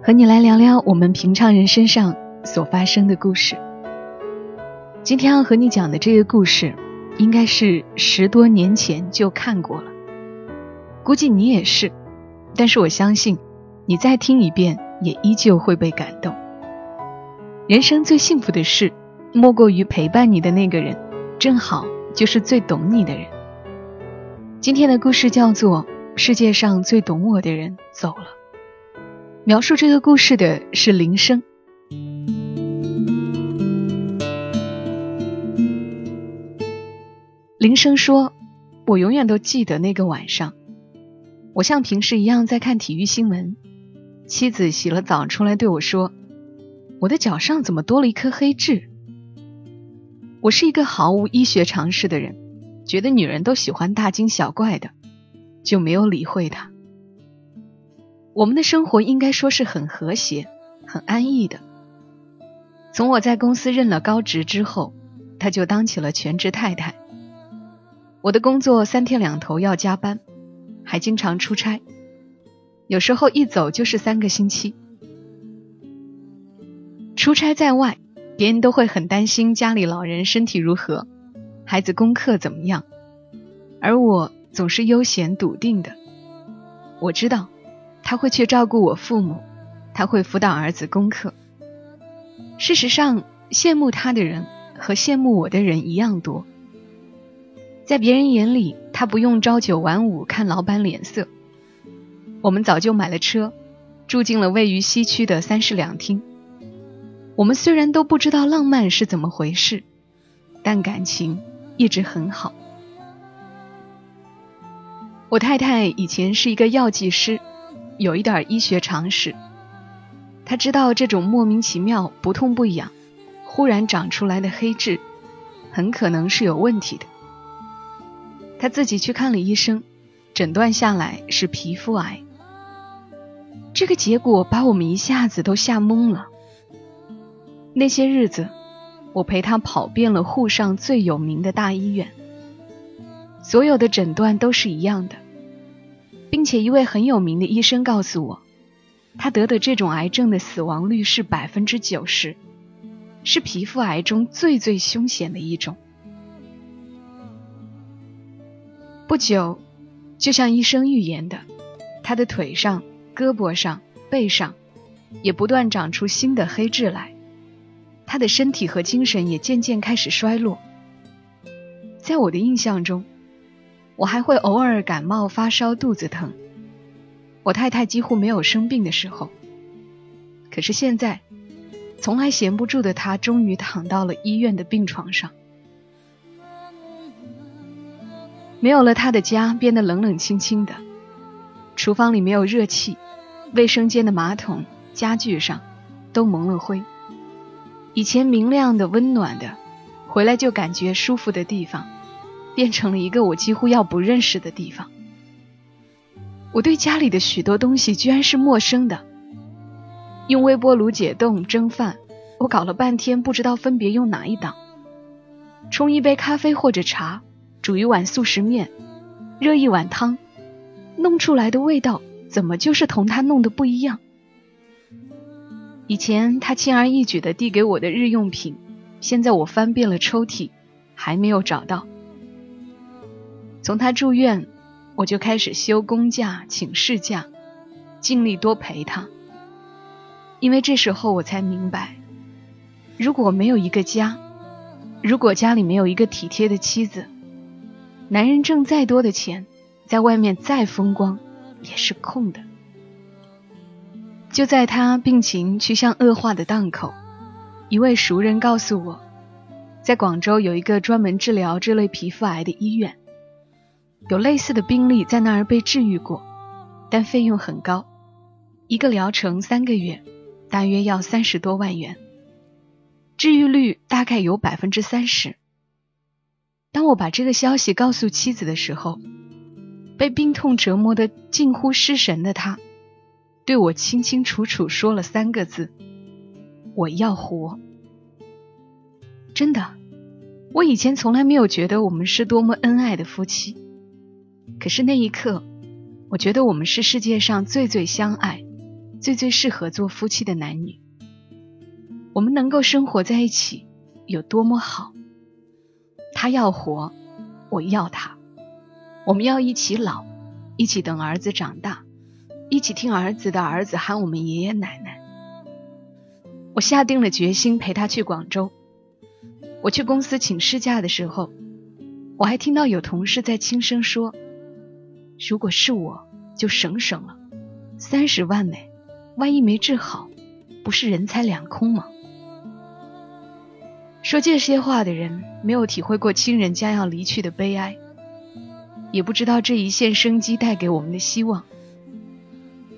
和你来聊聊我们平常人身上所发生的故事。今天要和你讲的这个故事，应该是十多年前就看过了，估计你也是，但是我相信你再听一遍，也依旧会被感动。人生最幸福的事，莫过于陪伴你的那个人，正好就是最懂你的人。今天的故事叫做《世界上最懂我的人走了》。描述这个故事的是林生。林生说：“我永远都记得那个晚上，我像平时一样在看体育新闻，妻子洗了澡出来对我说：‘我的脚上怎么多了一颗黑痣？’我是一个毫无医学常识的人，觉得女人都喜欢大惊小怪的，就没有理会他。我们的生活应该说是很和谐、很安逸的。从我在公司任了高职之后，他就当起了全职太太。我的工作三天两头要加班，还经常出差，有时候一走就是三个星期。出差在外。别人都会很担心家里老人身体如何，孩子功课怎么样，而我总是悠闲笃定的。我知道他会去照顾我父母，他会辅导儿子功课。事实上，羡慕他的人和羡慕我的人一样多。在别人眼里，他不用朝九晚五看老板脸色。我们早就买了车，住进了位于西区的三室两厅。我们虽然都不知道浪漫是怎么回事，但感情一直很好。我太太以前是一个药剂师，有一点医学常识。他知道这种莫名其妙、不痛不痒、忽然长出来的黑痣，很可能是有问题的。他自己去看了医生，诊断下来是皮肤癌。这个结果把我们一下子都吓懵了。那些日子，我陪他跑遍了沪上最有名的大医院，所有的诊断都是一样的，并且一位很有名的医生告诉我，他得的这种癌症的死亡率是百分之九十，是皮肤癌中最最凶险的一种。不久，就像医生预言的，他的腿上、胳膊上、背上，也不断长出新的黑痣来。他的身体和精神也渐渐开始衰落。在我的印象中，我还会偶尔感冒发烧、肚子疼。我太太几乎没有生病的时候。可是现在，从来闲不住的她终于躺到了医院的病床上。没有了她的家变得冷冷清清的，厨房里没有热气，卫生间的马桶、家具上都蒙了灰。以前明亮的、温暖的，回来就感觉舒服的地方，变成了一个我几乎要不认识的地方。我对家里的许多东西居然是陌生的。用微波炉解冻蒸饭，我搞了半天不知道分别用哪一档。冲一杯咖啡或者茶，煮一碗速食面，热一碗汤，弄出来的味道怎么就是同他弄的不一样？以前他轻而易举的递给我的日用品，现在我翻遍了抽屉，还没有找到。从他住院，我就开始休公假、请事假，尽力多陪他。因为这时候我才明白，如果没有一个家，如果家里没有一个体贴的妻子，男人挣再多的钱，在外面再风光，也是空的。就在他病情趋向恶化的档口，一位熟人告诉我，在广州有一个专门治疗这类皮肤癌的医院，有类似的病例在那儿被治愈过，但费用很高，一个疗程三个月，大约要三十多万元，治愈率大概有百分之三十。当我把这个消息告诉妻子的时候，被病痛折磨的近乎失神的他，对我清清楚楚说了三个字：“我要活。”真的，我以前从来没有觉得我们是多么恩爱的夫妻，可是那一刻，我觉得我们是世界上最最相爱、最最适合做夫妻的男女。我们能够生活在一起，有多么好！他要活，我要他。我们要一起老，一起等儿子长大，一起听儿子的儿子喊我们爷爷奶奶。我下定了决心陪他去广州。我去公司请事假的时候，我还听到有同事在轻声说：“如果是我，就省省了，三十万呢，万一没治好，不是人财两空吗？”说这些话的人，没有体会过亲人将要离去的悲哀，也不知道这一线生机带给我们的希望。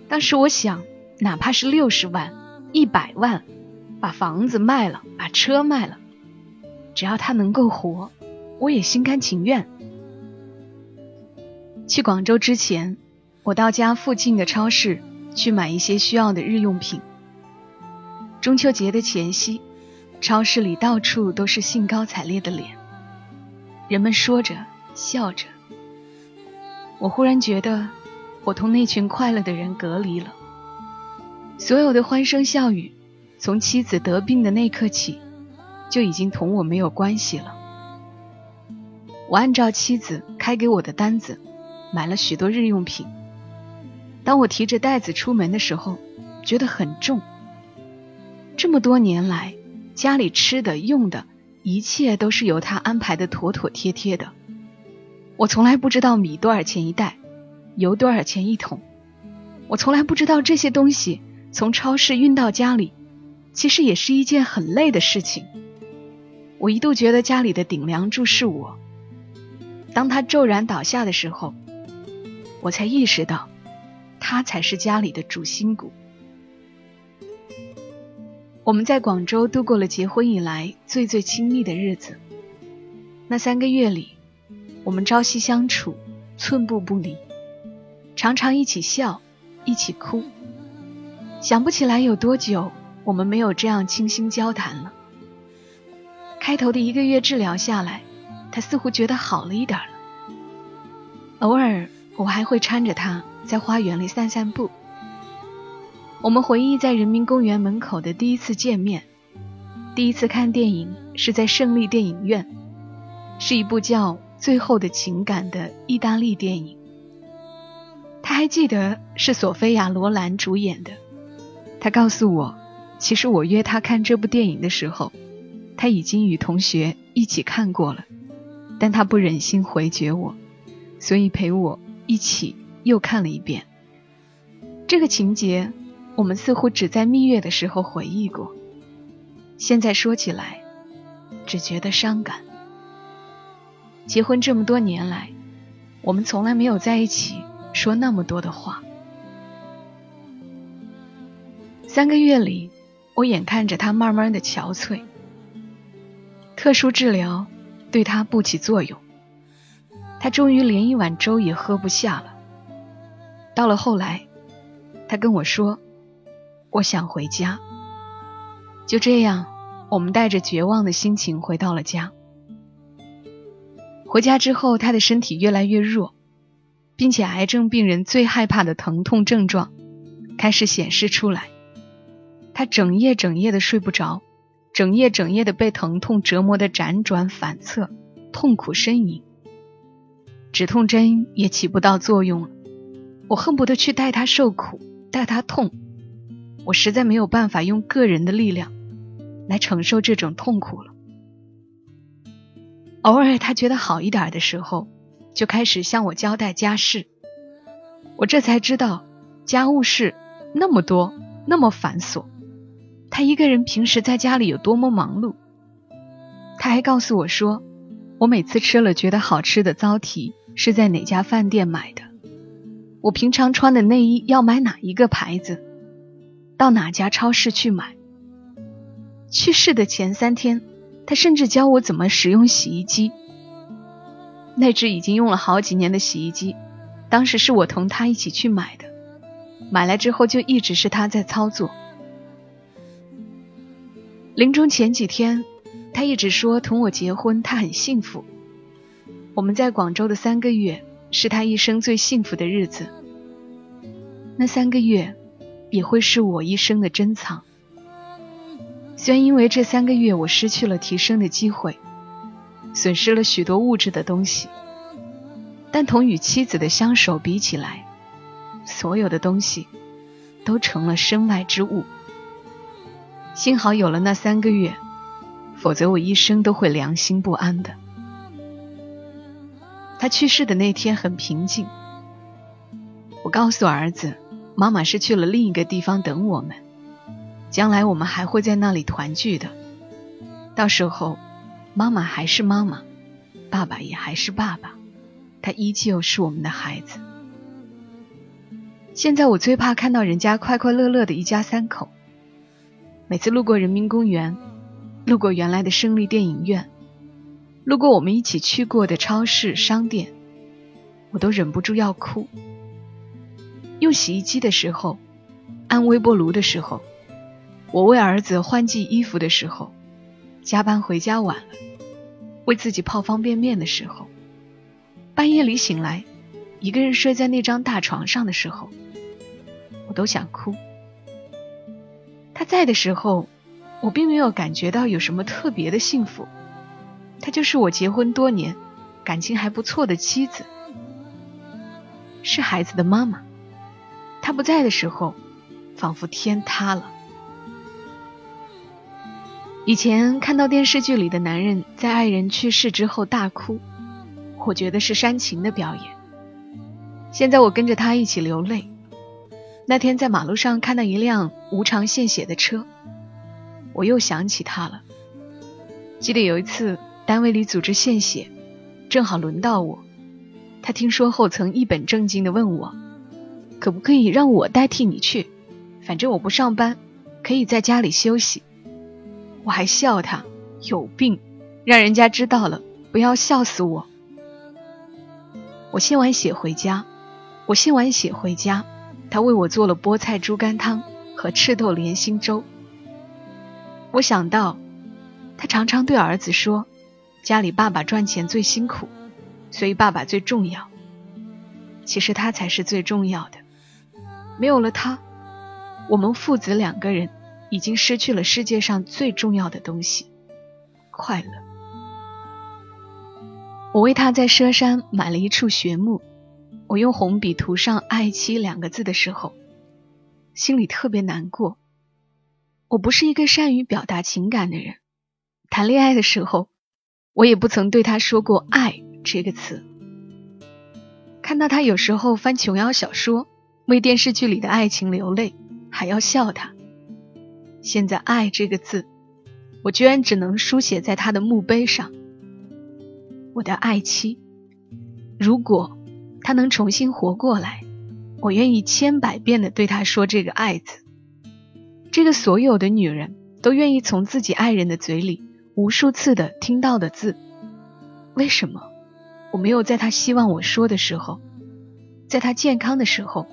当时我想，哪怕是六十万、一百万，把房子卖了，把车卖了。只要他能够活，我也心甘情愿。去广州之前，我到家附近的超市去买一些需要的日用品。中秋节的前夕，超市里到处都是兴高采烈的脸，人们说着笑着。我忽然觉得，我同那群快乐的人隔离了。所有的欢声笑语，从妻子得病的那刻起。就已经同我没有关系了。我按照妻子开给我的单子，买了许多日用品。当我提着袋子出门的时候，觉得很重。这么多年来，家里吃的用的，一切都是由他安排的妥妥帖帖的。我从来不知道米多少钱一袋，油多少钱一桶。我从来不知道这些东西从超市运到家里，其实也是一件很累的事情。我一度觉得家里的顶梁柱是我。当他骤然倒下的时候，我才意识到，他才是家里的主心骨。我们在广州度过了结婚以来最最亲密的日子。那三个月里，我们朝夕相处，寸步不离，常常一起笑，一起哭。想不起来有多久，我们没有这样倾心交谈了。开头的一个月治疗下来，他似乎觉得好了一点了。偶尔，我还会搀着他在花园里散散步。我们回忆在人民公园门口的第一次见面，第一次看电影是在胜利电影院，是一部叫《最后的情感》的意大利电影。他还记得是索菲亚·罗兰主演的。他告诉我，其实我约他看这部电影的时候。他已经与同学一起看过了，但他不忍心回绝我，所以陪我一起又看了一遍。这个情节，我们似乎只在蜜月的时候回忆过，现在说起来，只觉得伤感。结婚这么多年来，我们从来没有在一起说那么多的话。三个月里，我眼看着他慢慢的憔悴。特殊治疗对他不起作用，他终于连一碗粥也喝不下了。到了后来，他跟我说：“我想回家。”就这样，我们带着绝望的心情回到了家。回家之后，他的身体越来越弱，并且癌症病人最害怕的疼痛症状开始显示出来。他整夜整夜的睡不着。整夜整夜的被疼痛折磨的辗转反侧，痛苦呻吟。止痛针也起不到作用了，我恨不得去带他受苦，带他痛。我实在没有办法用个人的力量来承受这种痛苦了。偶尔他觉得好一点的时候，就开始向我交代家事。我这才知道，家务事那么多，那么繁琐。他一个人平时在家里有多么忙碌。他还告诉我说，我每次吃了觉得好吃的糟蹄是在哪家饭店买的，我平常穿的内衣要买哪一个牌子。到哪家超市去买。去世的前三天，他甚至教我怎么使用洗衣机。那只已经用了好几年的洗衣机，当时是我同他一起去买的，买来之后就一直是他在操作。临终前几天，他一直说同我结婚，他很幸福。我们在广州的三个月是他一生最幸福的日子，那三个月也会是我一生的珍藏。虽然因为这三个月我失去了提升的机会，损失了许多物质的东西，但同与妻子的相守比起来，所有的东西都成了身外之物。幸好有了那三个月，否则我一生都会良心不安的。他去世的那天很平静，我告诉儿子，妈妈是去了另一个地方等我们。将来我们还会在那里团聚的，到时候，妈妈还是妈妈，爸爸也还是爸爸，他依旧是我们的孩子。现在我最怕看到人家快快乐乐的一家三口。每次路过人民公园，路过原来的胜利电影院，路过我们一起去过的超市、商店，我都忍不住要哭。用洗衣机的时候，按微波炉的时候。我为儿子换季衣服的时候，加班回家晚了，为自己泡方便面的时候，半夜里醒来，一个人睡在那张大床上的时候，我都想哭。他在的时候，我并没有感觉到有什么特别的幸福，就是我结婚多年、感情还不错的妻子，是孩子的妈妈。她不在的时候，仿佛天塌了。以前看到电视剧里的男人在爱人去世之后大哭，我觉得是煽情的表演。现在我跟着他一起流泪。那天在马路上看到一辆无偿献血的车，我又想起他了。记得有一次单位里组织献血，正好轮到我，他听说后曾一本正经地问我，可不可以让我代替你去？反正我不上班，可以在家里休息。我还笑他有病，让人家知道了不要笑死我。我献完血回家，我献完血回家，他为我做了菠菜猪肝汤和赤豆莲心粥。我想到，他常常对儿子说，家里爸爸赚钱最辛苦，所以爸爸最重要。其实他才是最重要的，没有了他，我们父子两个人。已经失去了世界上最重要的东西——快乐。我为他在佘山买了一处穴墓，我用红笔涂上“爱妻”两个字的时候，心里特别难过。我不是一个善于表达情感的人，谈恋爱的时候，我也不曾对他说过“爱”这个词。看到他有时候翻琼瑶小说，为电视剧里的爱情流泪，还要笑他。现在“爱”这个字，我居然只能书写在他的墓碑上。我的爱妻，如果他能重新活过来，我愿意千百遍的对他说这个“爱”字。这个所有的女人都愿意从自己爱人的嘴里无数次的听到的字，为什么我没有在他希望我说的时候，在他健康的时候，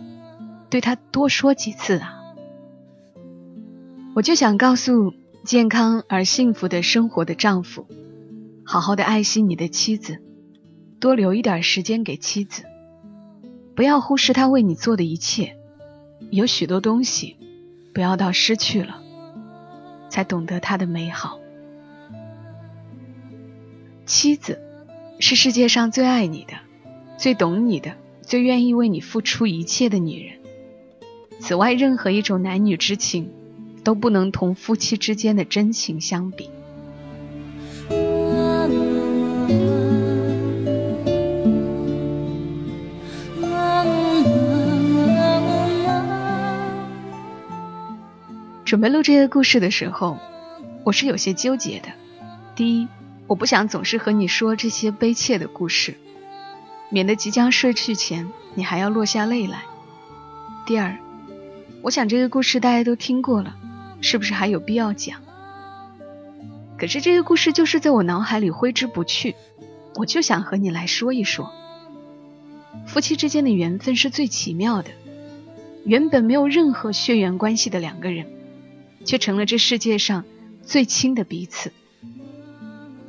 对他多说几次啊？我就想告诉健康而幸福的生活的丈夫，好好的爱惜你的妻子，多留一点时间给妻子，不要忽视他为你做的一切。有许多东西，不要到失去了，才懂得他的美好。妻子是世界上最爱你的、最懂你的、最愿意为你付出一切的女人。此外，任何一种男女之情。都不能同夫妻之间的真情相比。准备录这个故事的时候，我是有些纠结的。第一，我不想总是和你说这些悲切的故事，免得即将睡去前你还要落下泪来。第二。我想这个故事大家都听过了，是不是还有必要讲？可是这个故事就是在我脑海里挥之不去，我就想和你来说一说。夫妻之间的缘分是最奇妙的，原本没有任何血缘关系的两个人，却成了这世界上最亲的彼此。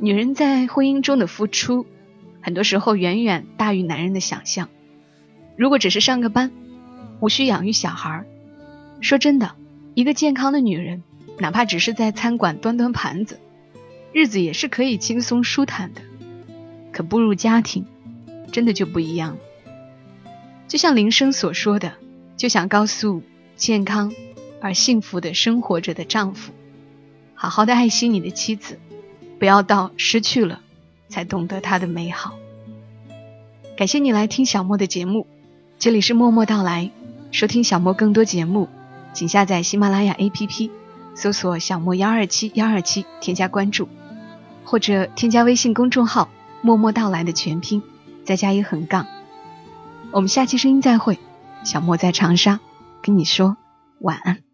女人在婚姻中的付出，很多时候远远大于男人的想象。如果只是上个班，无需养育小孩说真的，一个健康的女人，哪怕只是在餐馆端端盘子，日子也是可以轻松舒坦的。可步入家庭，真的就不一样了。就像林生所说的，就想告诉健康而幸福的生活着的丈夫，好好的爱惜你的妻子，不要到失去了，才懂得它的美好。感谢你来听小莫的节目。这里是默默到来，收听小莫更多节目，请下载喜马拉雅 APP，搜索“小莫幺二七幺二七”，添加关注，或者添加微信公众号“默默到来”的全拼，再加一横杠。我们下期声音再会，小莫在长沙跟你说晚安。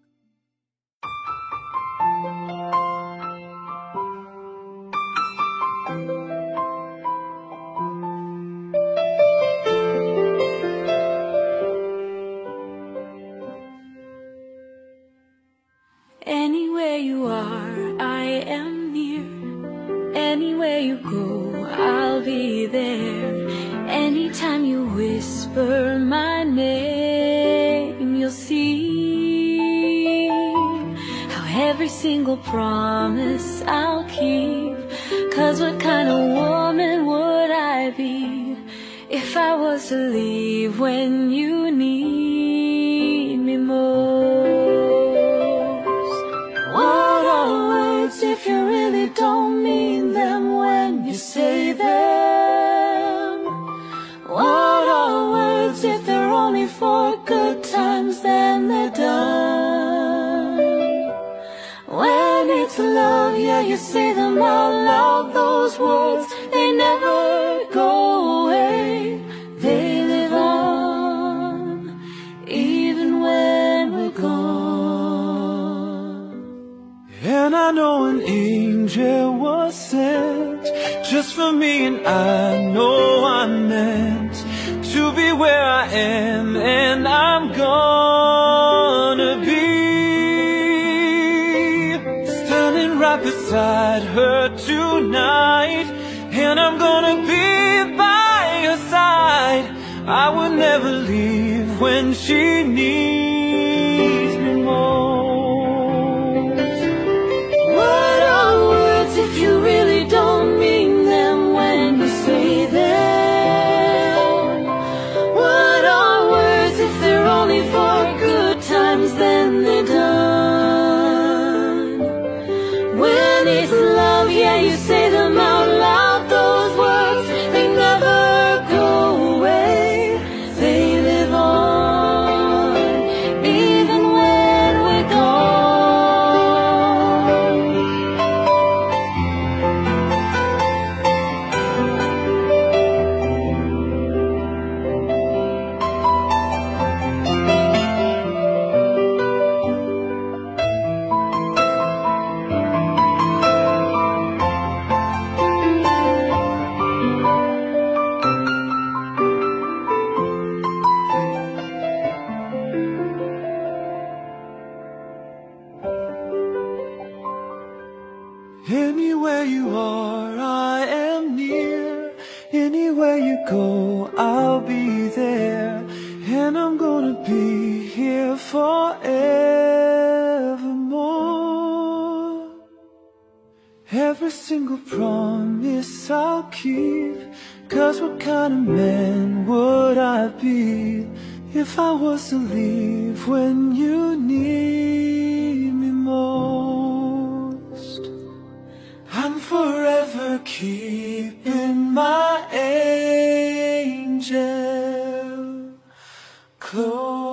What kind of woman would I be if I was to leave when you need them out. Those words, they never go away. They live on, even when we're gone. And I know an angel was sent just for me, and I know beside her tonight And I'm gonna be by her side. I will never leave when she needs Every single promise I'll keep. Cause what kind of man would I be if I was to leave when you need me most? I'm forever keeping my angel close.